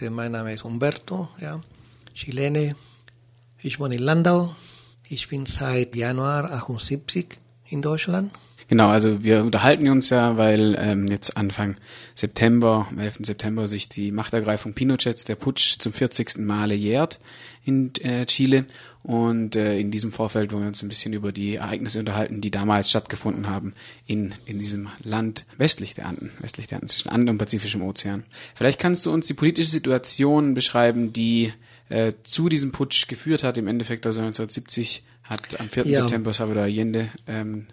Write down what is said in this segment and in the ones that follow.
gesagt, mein Name ist Humberto, ja, Chilene. Ich wohne in Landau. Ich bin seit Januar 78 in Deutschland. Genau, also wir unterhalten uns ja, weil ähm, jetzt Anfang September, am 11. September sich die Machtergreifung Pinochets, der Putsch zum 40. Male jährt in äh, Chile. Und äh, in diesem Vorfeld wollen wir uns ein bisschen über die Ereignisse unterhalten, die damals stattgefunden haben in, in diesem Land westlich der Anden, westlich der Anden, zwischen Anden und Pazifischem Ozean. Vielleicht kannst du uns die politische Situation beschreiben, die äh, zu diesem Putsch geführt hat. Im Endeffekt also 1970 hat am 4. Ja. September Salvador Allende ähm,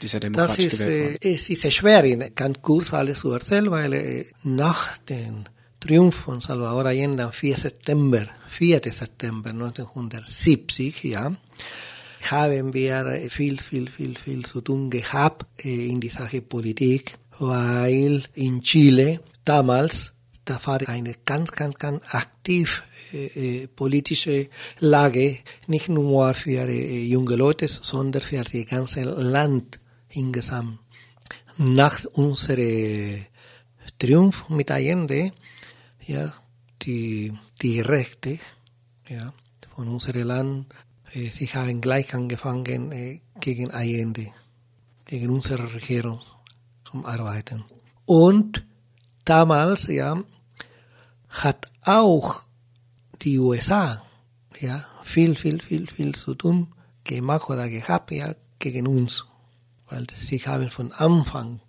dieser demokratische das ist, gewählt äh, Es ist schwer, in ganz kurz alles zu erzählen, weil äh, nach dem Triumph von Salvador Allende am 4. September, 4. September 1970, ja, haben wir viel, viel, viel, viel zu tun gehabt äh, in die Sache Politik, weil in Chile damals, da war eine ganz, ganz, ganz aktiv äh, politische Lage, nicht nur für äh, junge Leute, sondern für das ganze Land insgesamt. Nach unserem Triumph mit Allende, ja, die, die Rechte, ja, von unserem Land, äh, sie haben gleich angefangen äh, gegen Allende, gegen unsere Regierung zum Arbeiten. Und damals, ja, hat auch die USA, ja, viel, viel, viel, viel zu tun gemacht oder gehabt, ja, gegen uns weil sie haben von Anfang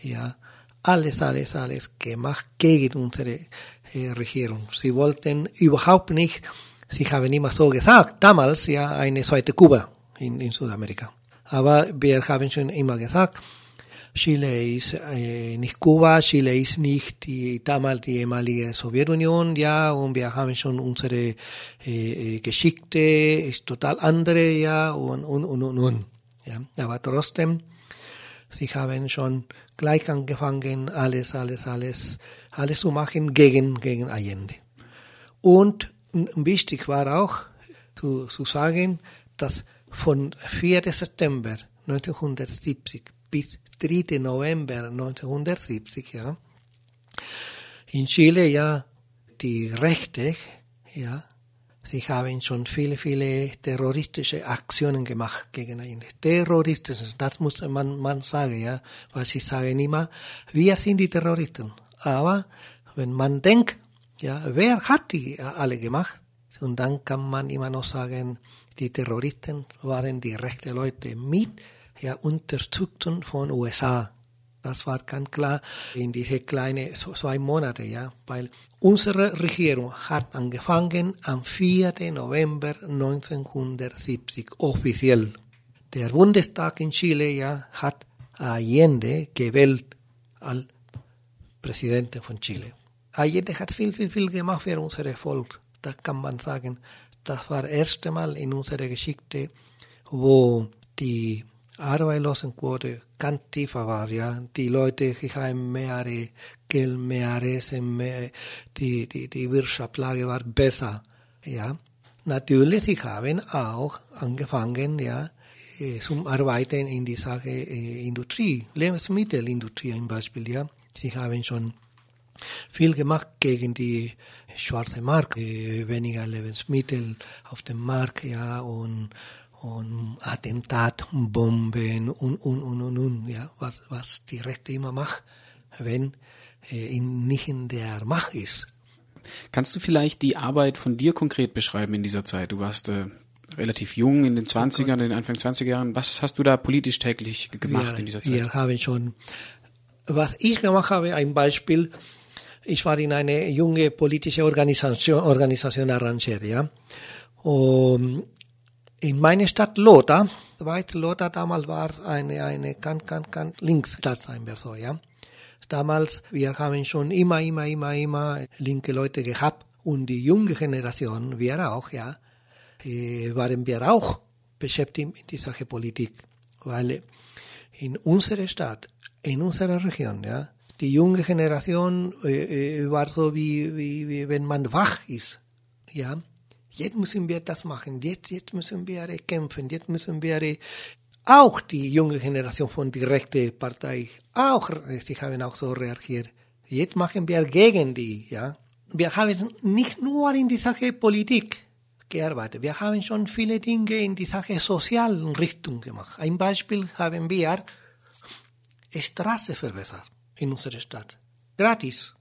ja alles, alles, alles gemacht gegen unsere äh, Regierung. Sie wollten überhaupt nicht, sie haben immer so gesagt, damals ja eine zweite Kuba in, in Südamerika. Aber wir haben schon immer gesagt, Chile ist äh, nicht Kuba, Chile ist nicht die, damals die ehemalige Sowjetunion, ja, und wir haben schon unsere äh, Geschichte, ist total andere, ja, und, und, und, und, und. Ja, aber trotzdem, sie haben schon gleich angefangen, alles, alles, alles, alles zu machen gegen, gegen Allende. Und wichtig war auch zu, zu sagen, dass von 4. September 1970 bis 3. November 1970, ja, in Chile ja die Rechte, ja, Sie haben schon viele, viele terroristische Aktionen gemacht gegen ihn. Terroristische, das muss man, man sagen, ja, weil sie sagen immer, wir sind die Terroristen. Aber wenn man denkt, ja, wer hat die alle gemacht? Und dann kann man immer noch sagen, die Terroristen waren die rechten Leute mit, ja, unterstützten von USA. Das war ganz klar in diese kleinen zwei Monate, ja, weil unsere Regierung hat angefangen am 4. November 1970 offiziell. Der Bundestag in Chile ja hat Allende gewählt als Präsident von Chile. Allende hat viel, viel, viel gemacht für unser Volk. Das kann man sagen. Das war das erste Mal in unserer Geschichte, wo die Arbeitslosenquote ganz tiefer war, ja. Die Leute die haben mehr Geld, mehr Essen, mehr, die, die, die Wirtschaftslage war besser, ja. Natürlich, sie haben auch angefangen, ja, äh, zum Arbeiten in die Sache äh, Industrie, Lebensmittelindustrie zum Beispiel, ja. Sie haben schon viel gemacht gegen die schwarze Markt, äh, weniger Lebensmittel auf dem Markt, ja, und und Attentat, Bomben und, und, und, und, und ja, was, was die Rechte immer macht, wenn äh, nicht in der Macht ist. Kannst du vielleicht die Arbeit von dir konkret beschreiben in dieser Zeit? Du warst äh, relativ jung in den 20ern, in den Anfang 20er Jahren. Was hast du da politisch täglich gemacht wir, in dieser Zeit? Wir haben schon, was ich gemacht habe, ein Beispiel, ich war in eine junge politische Organisation, Organisation Arranger, ja. Und in meiner Stadt Lota, weiß Lota damals war eine, eine ganz, ganz, ganz Linksstadt, sagen wir so, ja. Damals, wir haben schon immer, immer, immer, immer linke Leute gehabt und die junge Generation, wir auch, ja, äh, waren wir auch beschäftigt in dieser Politik, weil in unserer Stadt, in unserer Region, ja, die junge Generation äh, äh war so wie, wie, wie wenn man wach ist, ja, Jetzt müssen wir das machen. Jetzt, jetzt müssen wir kämpfen. Jetzt müssen wir auch die junge Generation von direkte Partei auch, sie haben auch so reagiert. Jetzt machen wir gegen die, ja. wir haben nicht nur in die Sache Politik gearbeitet, wir haben schon viele Dinge in die Sache sozialen Richtung gemacht. Ein Beispiel haben wir Straße verbessert in unserer Stadt. Gratis.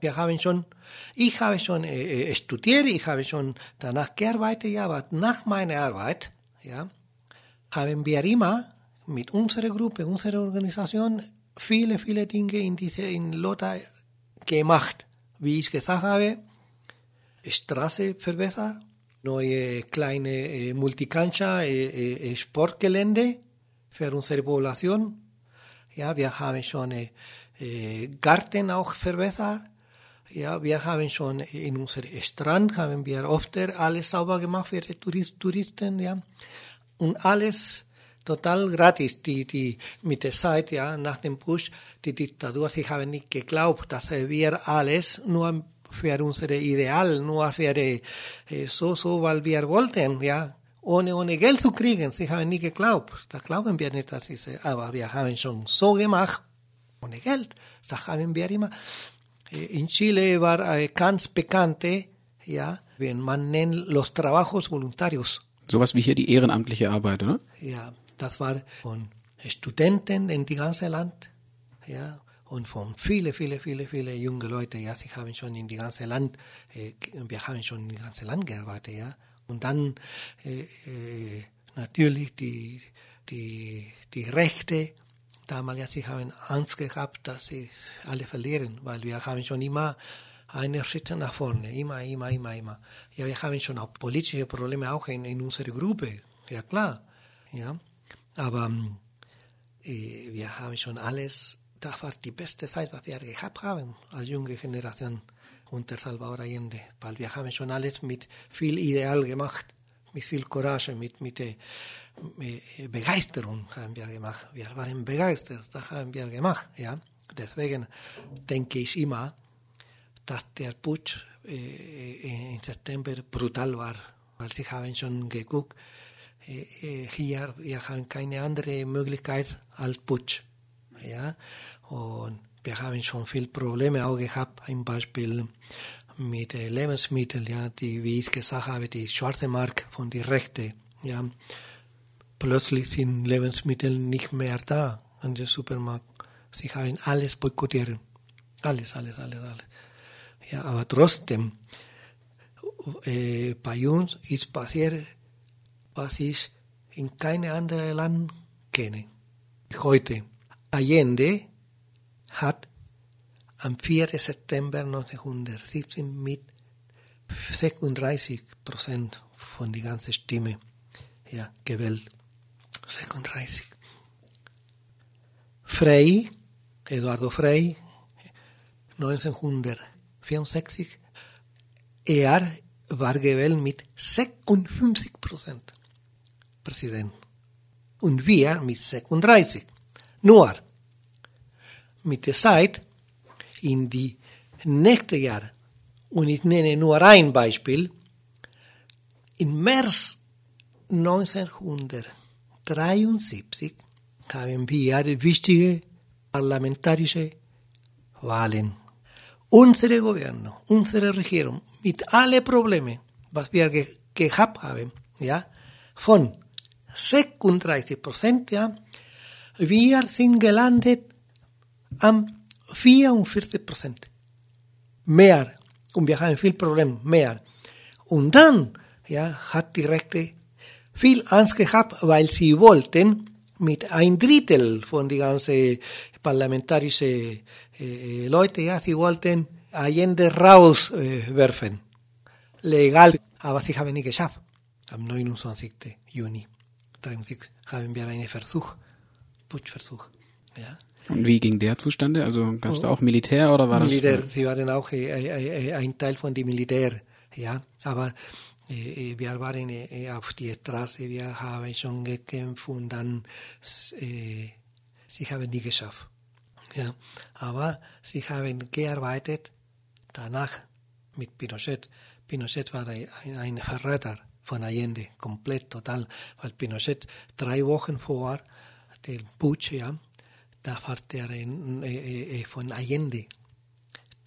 Wir haben schon, ich habe schon äh, studiert, ich habe schon danach gearbeitet, ja, aber nach meiner Arbeit, ja, haben wir immer mit unserer Gruppe, unserer Organisation viele, viele Dinge in diese, in Lota gemacht. Wie ich gesagt habe, Straße verbessert, neue kleine äh, Multicancha äh, äh, Sportgelände für unsere Population. Ja, wir haben schon äh, Garten auch verbessert. Ja, wir haben schon in unserem Strand haben wir oft alles sauber gemacht für die Touristen, ja. Und alles total gratis, die, die mit der Zeit, ja, nach dem Push, die Diktatur, sie haben nicht geglaubt, dass wir alles nur für unser Ideal, nur für äh, so, so, weil wir wollten, ja, ohne, ohne Geld zu kriegen. Sie haben nicht geglaubt. Da glauben wir nicht, dass ist, aber wir haben schon so gemacht, ohne Geld. Das haben wir immer. In Chile war ganz bekannte, ja, wenn man nennt los trabajos voluntarios. Sowas wie hier die ehrenamtliche Arbeit, oder? Ja, das war von Studenten in die ganze Land, ja, und von viele, viele, viele, viele junge Leute, ja, sie haben schon in die ganze Land, äh, wir haben schon in die ganze Land gearbeitet, ja, und dann äh, äh, natürlich die, die, die Rechte, damals, sie haben Angst gehabt, dass sie alle verlieren, weil wir haben schon immer einen Schritt nach vorne, immer, immer, immer, immer. Ja, wir haben schon auch politische Probleme auch in, in unserer Gruppe, ja klar, ja. Aber äh, wir haben schon alles, das war die beste Zeit, was wir gehabt haben als junge Generation unter Salvador Allende, weil wir haben schon alles mit viel Ideal gemacht, mit viel Courage, mit, mit, äh, Begeisterung haben wir gemacht. Wir waren begeistert, das haben wir gemacht, ja. Deswegen denke ich immer, dass der Putsch äh, im September brutal war, weil sie haben schon geguckt, hier, wir haben keine andere Möglichkeit als Putsch. Ja? Und wir haben schon viele Probleme auch gehabt, zum Beispiel mit Lebensmitteln, ja, die, wie ich gesagt habe, die schwarze Mark von den Rechten. Ja. Plötzlich sind Lebensmittel nicht mehr da an der Supermarkt. Sie haben alles boykottiert. Alles, alles, alles, alles. Ja, aber trotzdem, äh, bei uns ist passiert was ich in keinem anderen Land kenne. Heute. Allende hat am 4. September 1917 mit 36 Prozent von der ganzen Stimme ja, gewählt. 36. Frey, Eduardo Frey, 1964, er war gewählt mit 56 Prozent. Präsident. Und wir mit 36. Nur mit der Zeit in die nächsten Jahre, und ich nenne nur ein Beispiel, im März 1973 haben wir wichtige parlamentarische Wahlen. Unsere Gouvernement, unsere Regierung, mit allen Problemen, was wir ge gehabt haben, ja, von 36 Prozent, ja. Wir sind gelandet am 44 Prozent. Mehr. Und wir haben viel Problem, mehr. Und dann, ja, hat die Rechte viel Angst gehabt, weil sie wollten mit ein Drittel von die ganzen parlamentarischen äh, Leute, ja, sie wollten Allende rauswerfen. Äh, Legal. Aber sie haben nicht geschafft. Am 29. Juni. 63 haben wir einen Versuch, Putschversuch. Ja. Und wie ging der zustande? Also gab es da auch Militär oder war Militär, das? sie waren auch äh, ein Teil von dem Militär, ja. Aber wir waren auf die Straße, wir haben schon gekämpft und dann sie haben nie geschafft. Ja. Aber sie haben gearbeitet danach mit Pinochet. Pinochet war ein Verräter von Allende, komplett, total, weil Pinochet drei Wochen vor dem Putsch, ja, da war der äh, äh, von Allende,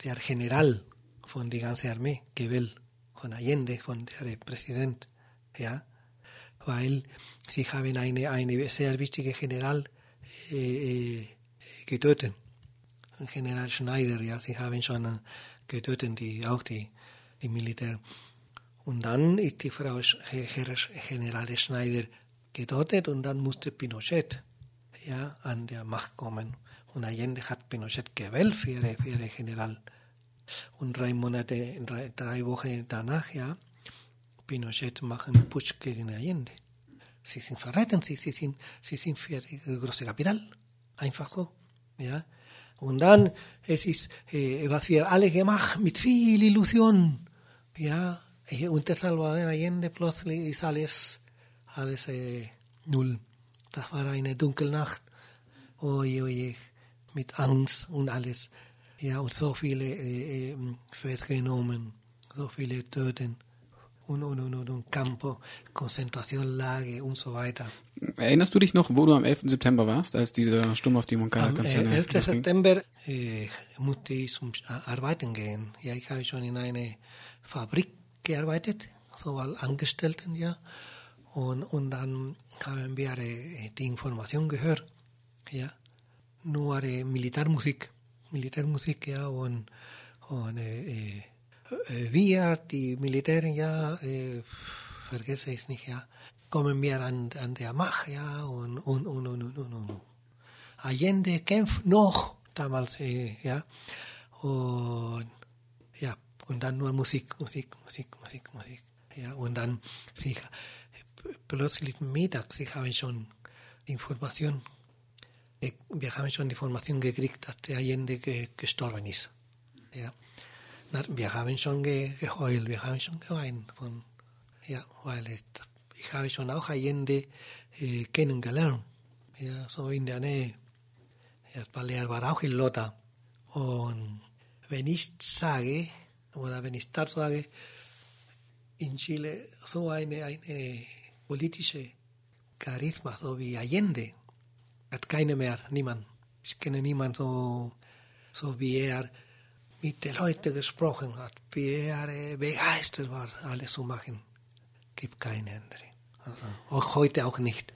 der General von der ganzen Armee gewählt, von Allende, von der Präsident, ja, weil sie haben eine, eine sehr wichtige General äh, äh getötet. General Schneider, ja, sie haben schon getötet, die, auch die, die Militär. Und dann ist die Frau General Schneider getötet und dann musste Pinochet ja, an der Macht kommen. Und Allende hat Pinochet gewählt für ihre, für ihre General. Und drei Monate, drei, drei Wochen danach, ja, Pinochet machen Putsch gegen Allende. Sie sind verraten, sie, sie, sind, sie sind für die große Kapital. Einfach so. Ja. Und dann, es ist, äh, was wir alle gemacht, mit viel Illusion. Ja, unter Salvador Allende plötzlich ist alles, alles äh, null. Das war eine dunkle Nacht. Oje, oje, mit Angst und alles. Ja, und so viele äh, festgenommen, so viele Töten und, und, und, und Campo, Konzentrationslage und so weiter. Erinnerst du dich noch, wo du am 11. September warst, als dieser Sturm auf die Moncada-Konzerne Am 11. September äh, musste ich zum Arbeiten gehen. Ja, ich habe schon in einer Fabrik gearbeitet, so als Angestellten, ja. Und, und dann haben wir äh, die Information gehört, ja. Nur äh, Militärmusik, Militärmusik, ja, und, und äh, äh wir, die Militäre, ja, äh, vergesse ich nicht, ja, kommen wir an, an der Macht, ja, und, und, und, und, und, und, und. Allende kämpft noch damals, äh, ja, und, ja, und dann nur Musik, Musik, Musik, Musik, Musik, ja, und dann, sie, plötzlich mittags, sie haben schon Information, wir haben schon die Information gekriegt, dass der Allende gestorben ist, ja wir haben schon geheult, wir haben schon geweint. Von, ja, weil es, ich habe schon auch Allende äh, kennengelernt, ja, so in der Nähe. Ja, weil er war auch in Lota. Und wenn ich sage, oder wenn ich das sage, in Chile so eine, eine politische Charisma, so wie Allende, hat keine mehr, niemand. Ich kenne niemanden so, so wie er mit den Leuten gesprochen hat, wie er äh, begeistert war, alles zu machen. Gibt keine andere. Auch heute auch nicht.